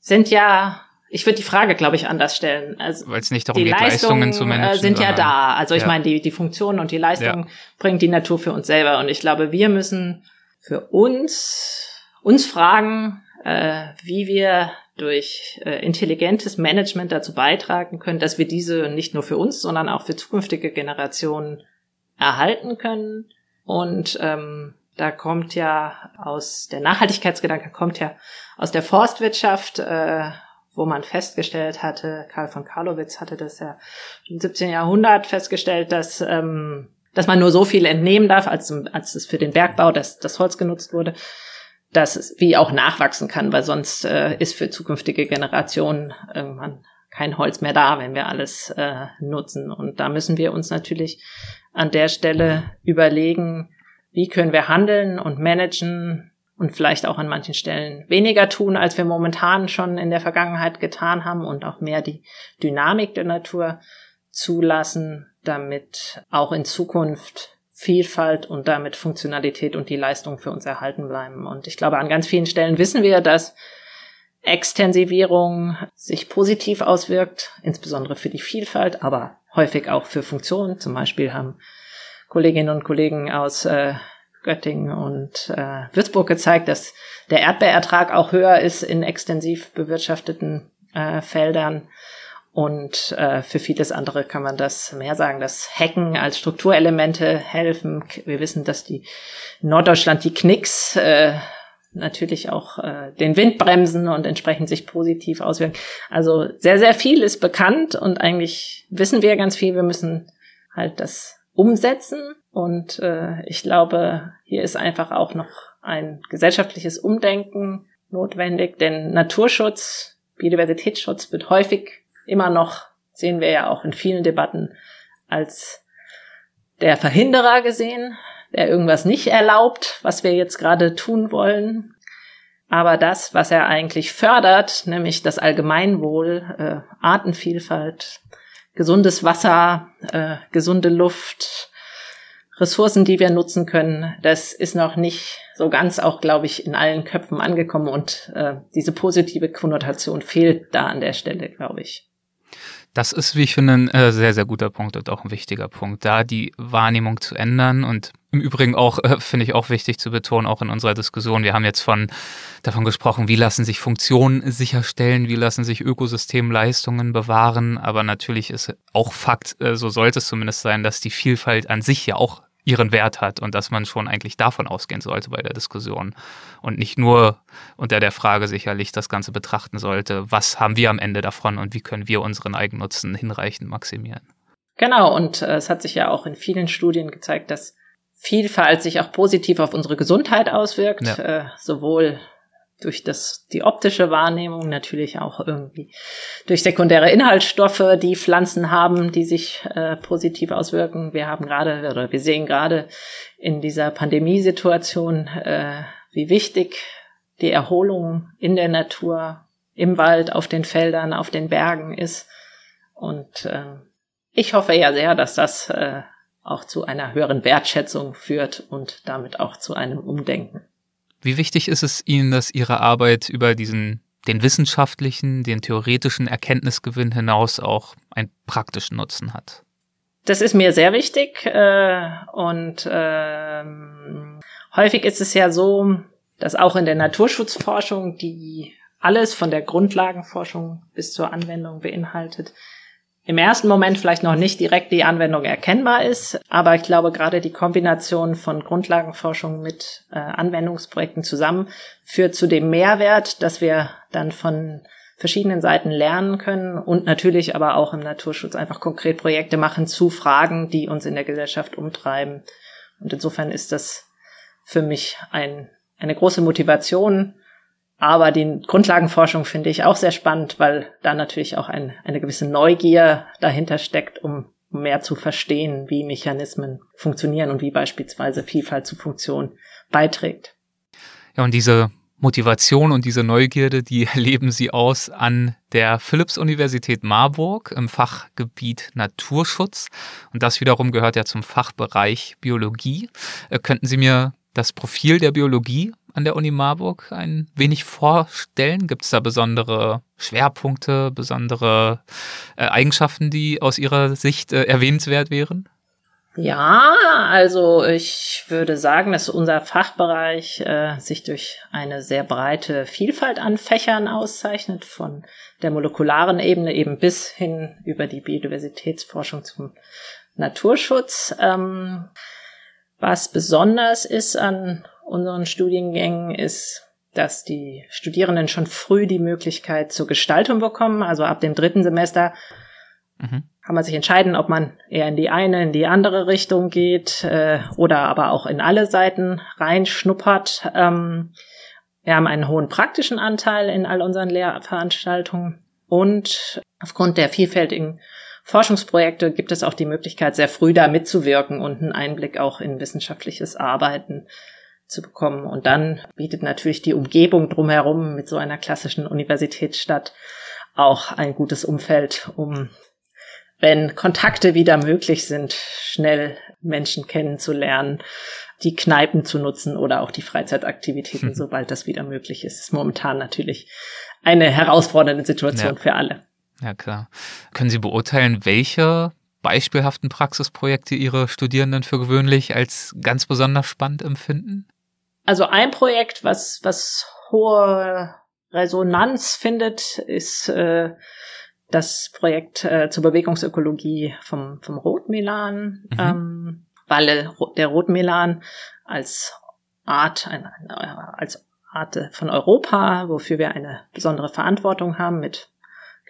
sind ja ich würde die Frage, glaube ich, anders stellen. Also Weil es nicht darum die geht, Leistungen, Leistungen zu managen. sind ja da. Also ich ja. meine, die, die Funktionen und die Leistungen ja. bringt die Natur für uns selber. Und ich glaube, wir müssen für uns, uns fragen, äh, wie wir durch äh, intelligentes Management dazu beitragen können, dass wir diese nicht nur für uns, sondern auch für zukünftige Generationen erhalten können. Und ähm, da kommt ja aus der Nachhaltigkeitsgedanke kommt ja aus der Forstwirtschaft, äh, wo man festgestellt hatte, Karl von Karlowitz hatte das ja im 17. Jahrhundert festgestellt, dass ähm, dass man nur so viel entnehmen darf, als, als es für den Bergbau das, das Holz genutzt wurde, dass es wie auch nachwachsen kann, weil sonst äh, ist für zukünftige Generationen irgendwann kein Holz mehr da, wenn wir alles äh, nutzen. Und da müssen wir uns natürlich an der Stelle überlegen, wie können wir handeln und managen und vielleicht auch an manchen Stellen weniger tun, als wir momentan schon in der Vergangenheit getan haben und auch mehr die Dynamik der Natur zulassen, damit auch in Zukunft Vielfalt und damit Funktionalität und die Leistung für uns erhalten bleiben. Und ich glaube, an ganz vielen Stellen wissen wir, dass Extensivierung sich positiv auswirkt, insbesondere für die Vielfalt, aber häufig auch für Funktionen. Zum Beispiel haben Kolleginnen und Kollegen aus äh, Göttingen und äh, Würzburg gezeigt, dass der Erdbeerertrag auch höher ist in extensiv bewirtschafteten äh, Feldern. Und äh, für vieles andere kann man das mehr sagen, dass Hecken als Strukturelemente helfen. Wir wissen, dass die in Norddeutschland die Knicks äh, natürlich auch äh, den Wind bremsen und entsprechend sich positiv auswirken. Also sehr, sehr viel ist bekannt und eigentlich wissen wir ganz viel. Wir müssen halt das umsetzen. Und äh, ich glaube, hier ist einfach auch noch ein gesellschaftliches Umdenken notwendig, denn Naturschutz, Biodiversitätsschutz wird häufig immer noch, sehen wir ja auch in vielen Debatten, als der Verhinderer gesehen, der irgendwas nicht erlaubt, was wir jetzt gerade tun wollen. Aber das, was er eigentlich fördert, nämlich das Allgemeinwohl, äh, Artenvielfalt, gesundes Wasser, äh, gesunde Luft, Ressourcen, die wir nutzen können, das ist noch nicht so ganz auch, glaube ich, in allen Köpfen angekommen und äh, diese positive Konnotation fehlt da an der Stelle, glaube ich. Das ist, wie ich finde, ein äh, sehr, sehr guter Punkt und auch ein wichtiger Punkt, da die Wahrnehmung zu ändern. Und im Übrigen auch, äh, finde ich auch wichtig zu betonen, auch in unserer Diskussion. Wir haben jetzt von, davon gesprochen, wie lassen sich Funktionen sicherstellen, wie lassen sich Ökosystemleistungen bewahren. Aber natürlich ist auch Fakt, äh, so sollte es zumindest sein, dass die Vielfalt an sich ja auch ihren Wert hat und dass man schon eigentlich davon ausgehen sollte bei der Diskussion und nicht nur unter der Frage sicherlich das Ganze betrachten sollte, was haben wir am Ende davon und wie können wir unseren Eigennutzen hinreichend maximieren. Genau, und äh, es hat sich ja auch in vielen Studien gezeigt, dass Vielfalt sich auch positiv auf unsere Gesundheit auswirkt, ja. äh, sowohl durch das, die optische Wahrnehmung, natürlich auch irgendwie durch sekundäre Inhaltsstoffe, die Pflanzen haben, die sich äh, positiv auswirken. Wir haben gerade, oder wir sehen gerade in dieser Pandemiesituation, äh, wie wichtig die Erholung in der Natur, im Wald, auf den Feldern, auf den Bergen ist. Und äh, ich hoffe ja sehr, dass das äh, auch zu einer höheren Wertschätzung führt und damit auch zu einem Umdenken. Wie wichtig ist es Ihnen, dass Ihre Arbeit über diesen den wissenschaftlichen, den theoretischen Erkenntnisgewinn hinaus auch einen praktischen Nutzen hat? Das ist mir sehr wichtig äh, und ähm, häufig ist es ja so, dass auch in der Naturschutzforschung, die alles von der Grundlagenforschung bis zur Anwendung beinhaltet, im ersten Moment vielleicht noch nicht direkt die Anwendung erkennbar ist, aber ich glaube gerade die Kombination von Grundlagenforschung mit äh, Anwendungsprojekten zusammen führt zu dem Mehrwert, dass wir dann von verschiedenen Seiten lernen können und natürlich aber auch im Naturschutz einfach konkret Projekte machen zu Fragen, die uns in der Gesellschaft umtreiben. Und insofern ist das für mich ein, eine große Motivation, aber die Grundlagenforschung finde ich auch sehr spannend, weil da natürlich auch ein, eine gewisse Neugier dahinter steckt, um mehr zu verstehen, wie Mechanismen funktionieren und wie beispielsweise Vielfalt zu Funktion beiträgt. Ja, und diese Motivation und diese Neugierde, die *laughs* erleben Sie aus an der Philipps-Universität Marburg im Fachgebiet Naturschutz. Und das wiederum gehört ja zum Fachbereich Biologie. Äh, könnten Sie mir das Profil der Biologie an der Uni Marburg ein wenig vorstellen? Gibt es da besondere Schwerpunkte, besondere äh, Eigenschaften, die aus Ihrer Sicht äh, erwähnenswert wären? Ja, also ich würde sagen, dass unser Fachbereich äh, sich durch eine sehr breite Vielfalt an Fächern auszeichnet, von der molekularen Ebene eben bis hin über die Biodiversitätsforschung zum Naturschutz. Ähm, was besonders ist an unseren Studiengängen ist, dass die Studierenden schon früh die Möglichkeit zur Gestaltung bekommen. Also ab dem dritten Semester mhm. kann man sich entscheiden, ob man eher in die eine, in die andere Richtung geht äh, oder aber auch in alle Seiten reinschnuppert. Ähm, wir haben einen hohen praktischen Anteil in all unseren Lehrveranstaltungen und aufgrund der vielfältigen Forschungsprojekte gibt es auch die Möglichkeit, sehr früh da mitzuwirken und einen Einblick auch in wissenschaftliches Arbeiten zu bekommen. Und dann bietet natürlich die Umgebung drumherum mit so einer klassischen Universitätsstadt auch ein gutes Umfeld, um, wenn Kontakte wieder möglich sind, schnell Menschen kennenzulernen, die Kneipen zu nutzen oder auch die Freizeitaktivitäten, hm. sobald das wieder möglich ist. ist momentan natürlich eine herausfordernde Situation ja. für alle. Ja, klar. Können Sie beurteilen, welche beispielhaften Praxisprojekte Ihre Studierenden für gewöhnlich als ganz besonders spannend empfinden? Also ein Projekt, was, was hohe Resonanz findet, ist äh, das Projekt äh, zur Bewegungsökologie vom, vom Rotmelan, mhm. ähm, weil der Rotmelan als Art, ein, ein, als Art von Europa, wofür wir eine besondere Verantwortung haben mit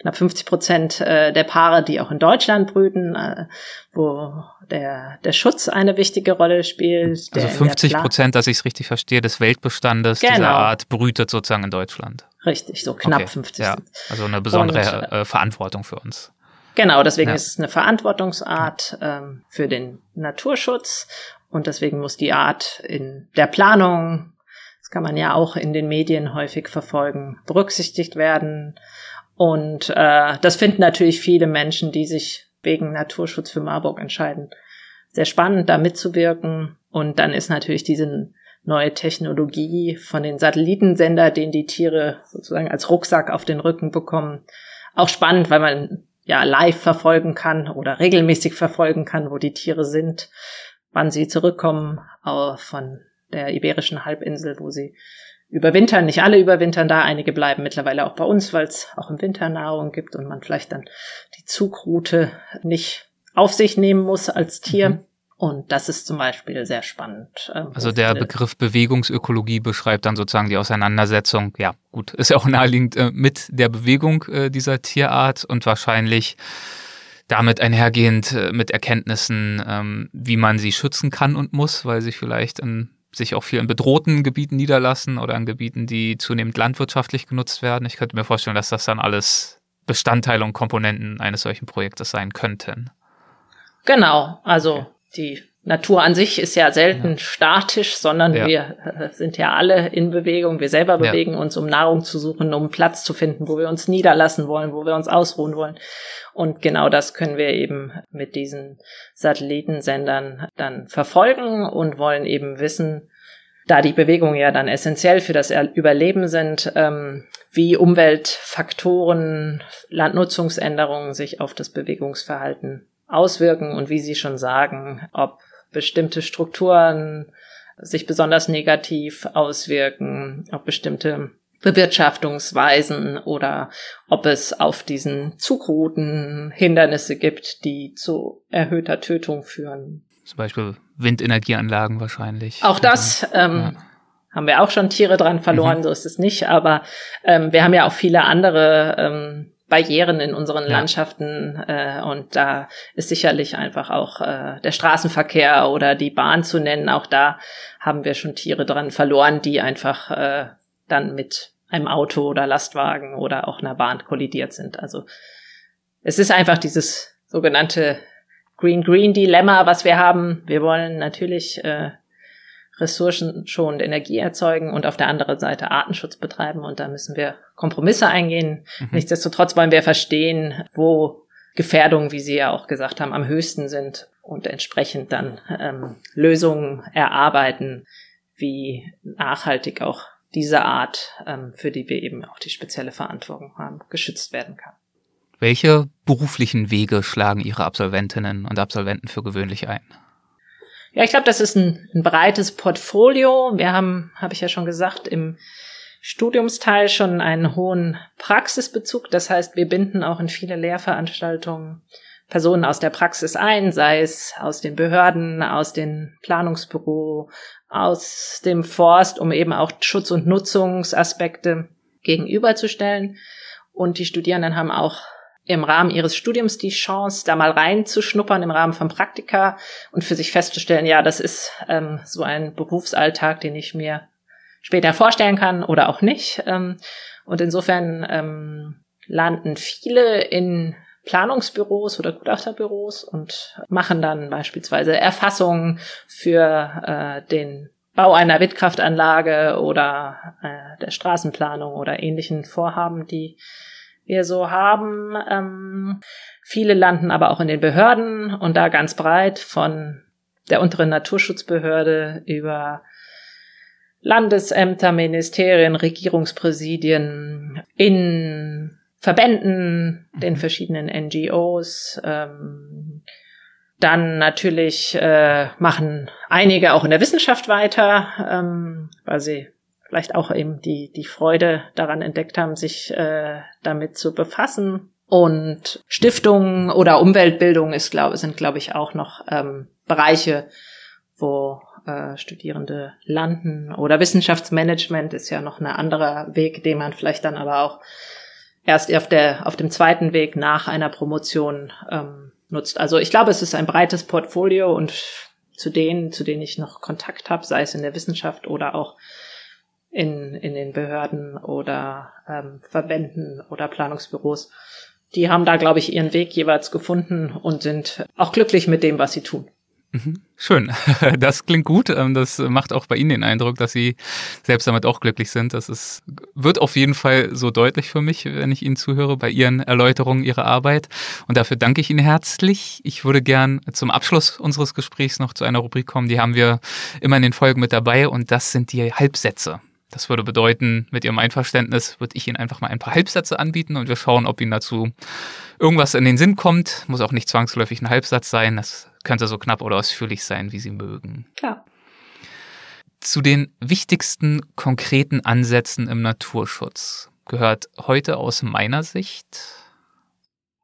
knapp 50 Prozent äh, der Paare, die auch in Deutschland brüten, äh, wo der, der Schutz eine wichtige Rolle spielt. Also 50 Prozent, dass ich es richtig verstehe, des Weltbestandes genau. dieser Art brütet sozusagen in Deutschland. Richtig, so knapp okay, 50. Ja, also eine besondere Und, äh, Verantwortung für uns. Genau, deswegen ja. ist es eine Verantwortungsart ähm, für den Naturschutz und deswegen muss die Art in der Planung, das kann man ja auch in den Medien häufig verfolgen, berücksichtigt werden. Und äh, das finden natürlich viele Menschen, die sich wegen Naturschutz für Marburg entscheiden, sehr spannend, da mitzuwirken. Und dann ist natürlich diese neue Technologie von den Satellitensender, den die Tiere sozusagen als Rucksack auf den Rücken bekommen, auch spannend, weil man ja live verfolgen kann oder regelmäßig verfolgen kann, wo die Tiere sind, wann sie zurückkommen von der iberischen Halbinsel, wo sie überwintern. Nicht alle überwintern da, einige bleiben mittlerweile auch bei uns, weil es auch im Winter Nahrung gibt und man vielleicht dann die Zugroute nicht auf sich nehmen muss als Tier. Mhm. Und das ist zum Beispiel sehr spannend. Ähm, also der Begriff Bewegungsökologie beschreibt dann sozusagen die Auseinandersetzung, ja gut, ist ja auch naheliegend äh, mit der Bewegung äh, dieser Tierart und wahrscheinlich damit einhergehend äh, mit Erkenntnissen, ähm, wie man sie schützen kann und muss, weil sie vielleicht in, sich auch viel in bedrohten Gebieten niederlassen oder in Gebieten, die zunehmend landwirtschaftlich genutzt werden. Ich könnte mir vorstellen, dass das dann alles Bestandteile und Komponenten eines solchen Projektes sein könnten. Genau, also okay die Natur an sich ist ja selten ja. statisch, sondern ja. wir äh, sind ja alle in Bewegung. Wir selber bewegen ja. uns, um Nahrung zu suchen, um Platz zu finden, wo wir uns niederlassen wollen, wo wir uns ausruhen wollen. Und genau das können wir eben mit diesen Satellitensendern dann verfolgen und wollen eben wissen, da die Bewegungen ja dann essentiell für das Überleben sind, ähm, wie Umweltfaktoren, Landnutzungsänderungen sich auf das Bewegungsverhalten auswirken und wie Sie schon sagen, ob bestimmte Strukturen sich besonders negativ auswirken, ob bestimmte Bewirtschaftungsweisen oder ob es auf diesen Zugrouten Hindernisse gibt, die zu erhöhter Tötung führen. Zum Beispiel Windenergieanlagen wahrscheinlich. Auch das ähm, ja. haben wir auch schon Tiere dran verloren, mhm. so ist es nicht. Aber ähm, wir haben ja auch viele andere ähm, Barrieren in unseren ja. Landschaften äh, und da ist sicherlich einfach auch äh, der Straßenverkehr oder die Bahn zu nennen. Auch da haben wir schon Tiere dran verloren, die einfach äh, dann mit einem Auto oder Lastwagen oder auch einer Bahn kollidiert sind. Also es ist einfach dieses sogenannte Green-Green-Dilemma, was wir haben. Wir wollen natürlich äh, ressourcenschonend Energie erzeugen und auf der anderen Seite Artenschutz betreiben. Und da müssen wir Kompromisse eingehen. Mhm. Nichtsdestotrotz wollen wir verstehen, wo Gefährdungen, wie Sie ja auch gesagt haben, am höchsten sind und entsprechend dann ähm, Lösungen erarbeiten, wie nachhaltig auch diese Art, ähm, für die wir eben auch die spezielle Verantwortung haben, geschützt werden kann. Welche beruflichen Wege schlagen Ihre Absolventinnen und Absolventen für gewöhnlich ein? Ja, ich glaube, das ist ein, ein breites Portfolio. Wir haben, habe ich ja schon gesagt, im Studiumsteil schon einen hohen Praxisbezug. Das heißt, wir binden auch in viele Lehrveranstaltungen Personen aus der Praxis ein, sei es aus den Behörden, aus dem Planungsbüro, aus dem Forst, um eben auch Schutz- und Nutzungsaspekte gegenüberzustellen. Und die Studierenden haben auch im Rahmen ihres Studiums die Chance, da mal reinzuschnuppern im Rahmen von Praktika und für sich festzustellen, ja, das ist ähm, so ein Berufsalltag, den ich mir später vorstellen kann oder auch nicht. Ähm, und insofern ähm, landen viele in Planungsbüros oder Gutachterbüros und machen dann beispielsweise Erfassungen für äh, den Bau einer Windkraftanlage oder äh, der Straßenplanung oder ähnlichen Vorhaben, die wir so haben. Ähm, viele landen aber auch in den Behörden und da ganz breit von der unteren Naturschutzbehörde über Landesämter, Ministerien, Regierungspräsidien, in Verbänden, den verschiedenen NGOs. Ähm, dann natürlich äh, machen einige auch in der Wissenschaft weiter, ähm, weil sie vielleicht auch eben die, die Freude daran entdeckt haben, sich äh, damit zu befassen. Und Stiftungen oder Umweltbildung ist, glaube, sind, glaube ich, auch noch ähm, Bereiche, wo äh, Studierende landen. Oder Wissenschaftsmanagement ist ja noch ein anderer Weg, den man vielleicht dann aber auch erst auf, der, auf dem zweiten Weg nach einer Promotion ähm, nutzt. Also ich glaube, es ist ein breites Portfolio und zu denen, zu denen ich noch Kontakt habe, sei es in der Wissenschaft oder auch in, in den Behörden oder ähm, Verbänden oder Planungsbüros, die haben da, glaube ich, ihren Weg jeweils gefunden und sind auch glücklich mit dem, was sie tun. Mhm. Schön. *laughs* Das klingt gut. Ähm, das macht auch bei Ihnen den Eindruck, dass Sie selbst damit auch glücklich sind. Das ist, wird auf jeden Fall so deutlich für mich, wenn ich Ihnen zuhöre bei Ihren Erläuterungen Ihrer Arbeit. Und dafür danke ich Ihnen herzlich. Ich würde gern zum Abschluss unseres Gesprächs noch zu einer Rubrik kommen. Die haben wir immer in den Folgen mit dabei und das sind die Halbsätze. Das würde bedeuten, mit Ihrem Einverständnis würde ich Ihnen einfach mal ein paar Halbsätze anbieten und wir schauen, ob Ihnen dazu irgendwas in den Sinn kommt. Muss auch nicht zwangsläufig ein Halbsatz sein. Das könnte so knapp oder ausführlich sein, wie Sie mögen. Klar. Zu den wichtigsten konkreten Ansätzen im Naturschutz gehört heute aus meiner Sicht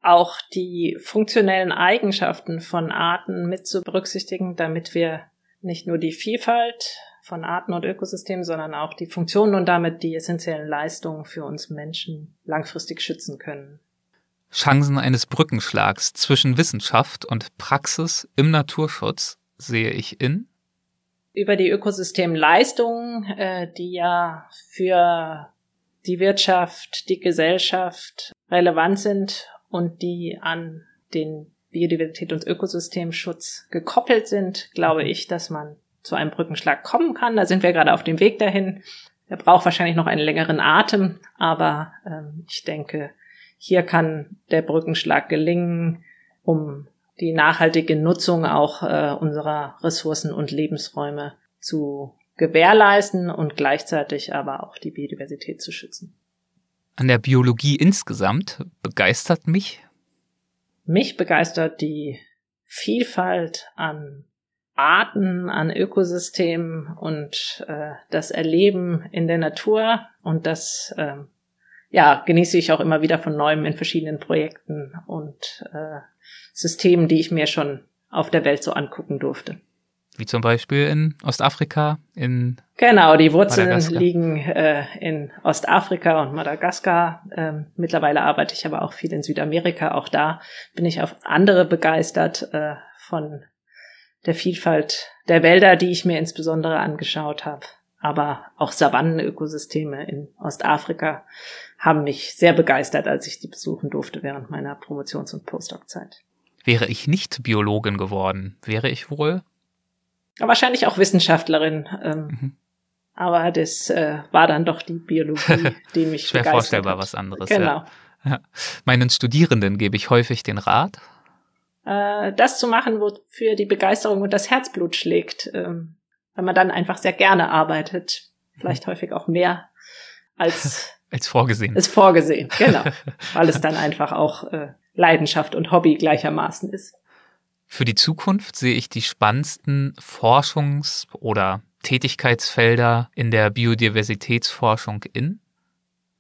auch die funktionellen Eigenschaften von Arten mit zu berücksichtigen, damit wir nicht nur die Vielfalt von Arten und Ökosystemen, sondern auch die Funktionen und damit die essentiellen Leistungen für uns Menschen langfristig schützen können. Chancen eines Brückenschlags zwischen Wissenschaft und Praxis im Naturschutz sehe ich in über die Ökosystemleistungen, äh, die ja für die Wirtschaft, die Gesellschaft relevant sind und die an den Biodiversität und Ökosystemschutz gekoppelt sind, glaube ich, dass man zu einem Brückenschlag kommen kann. Da sind wir gerade auf dem Weg dahin. Er braucht wahrscheinlich noch einen längeren Atem, aber ähm, ich denke, hier kann der Brückenschlag gelingen, um die nachhaltige Nutzung auch äh, unserer Ressourcen und Lebensräume zu gewährleisten und gleichzeitig aber auch die Biodiversität zu schützen. An der Biologie insgesamt begeistert mich? Mich begeistert die Vielfalt an Arten, an Ökosystemen und äh, das Erleben in der Natur und das äh, ja, genieße ich auch immer wieder von neuem in verschiedenen Projekten und äh, Systemen, die ich mir schon auf der Welt so angucken durfte. Wie zum Beispiel in Ostafrika, in Genau, die Wurzeln liegen äh, in Ostafrika und Madagaskar. Ähm, mittlerweile arbeite ich aber auch viel in Südamerika. Auch da bin ich auf andere begeistert äh, von der Vielfalt der Wälder, die ich mir insbesondere angeschaut habe. Aber auch Savannenökosysteme in Ostafrika haben mich sehr begeistert, als ich die besuchen durfte während meiner Promotions- und Postdoc-Zeit. Wäre ich nicht Biologin geworden, wäre ich wohl? wahrscheinlich auch Wissenschaftlerin. Ähm, mhm. Aber das äh, war dann doch die Biologie, *laughs* die mich Schwer vorstellbar hat. was anderes. Genau. Ja. Meinen Studierenden gebe ich häufig den Rat, äh, das zu machen, wofür die Begeisterung und das Herzblut schlägt, ähm, weil man dann einfach sehr gerne arbeitet, vielleicht mhm. häufig auch mehr als *laughs* als vorgesehen. Ist vorgesehen, genau, *laughs* weil es dann einfach auch äh, Leidenschaft und Hobby gleichermaßen ist. Für die Zukunft sehe ich die spannendsten Forschungs- oder Tätigkeitsfelder in der Biodiversitätsforschung in?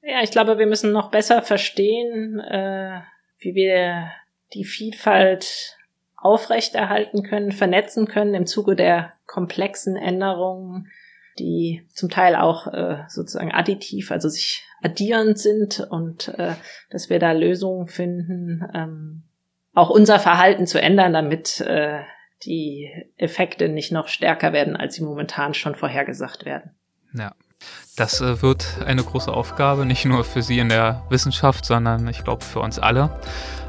Ja, ich glaube, wir müssen noch besser verstehen, äh, wie wir die Vielfalt aufrechterhalten können, vernetzen können im Zuge der komplexen Änderungen, die zum Teil auch äh, sozusagen additiv, also sich addierend sind und äh, dass wir da Lösungen finden, ähm, auch unser Verhalten zu ändern, damit äh, die Effekte nicht noch stärker werden, als sie momentan schon vorhergesagt werden. Ja. Das äh, wird eine große Aufgabe, nicht nur für Sie in der Wissenschaft, sondern ich glaube für uns alle.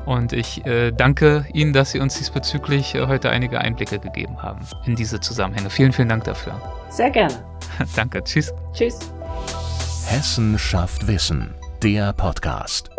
Und ich äh, danke Ihnen, dass Sie uns diesbezüglich äh, heute einige Einblicke gegeben haben in diese Zusammenhänge. Vielen, vielen Dank dafür. Sehr gerne. *laughs* danke. Tschüss. Tschüss. Hessen schafft Wissen, der Podcast.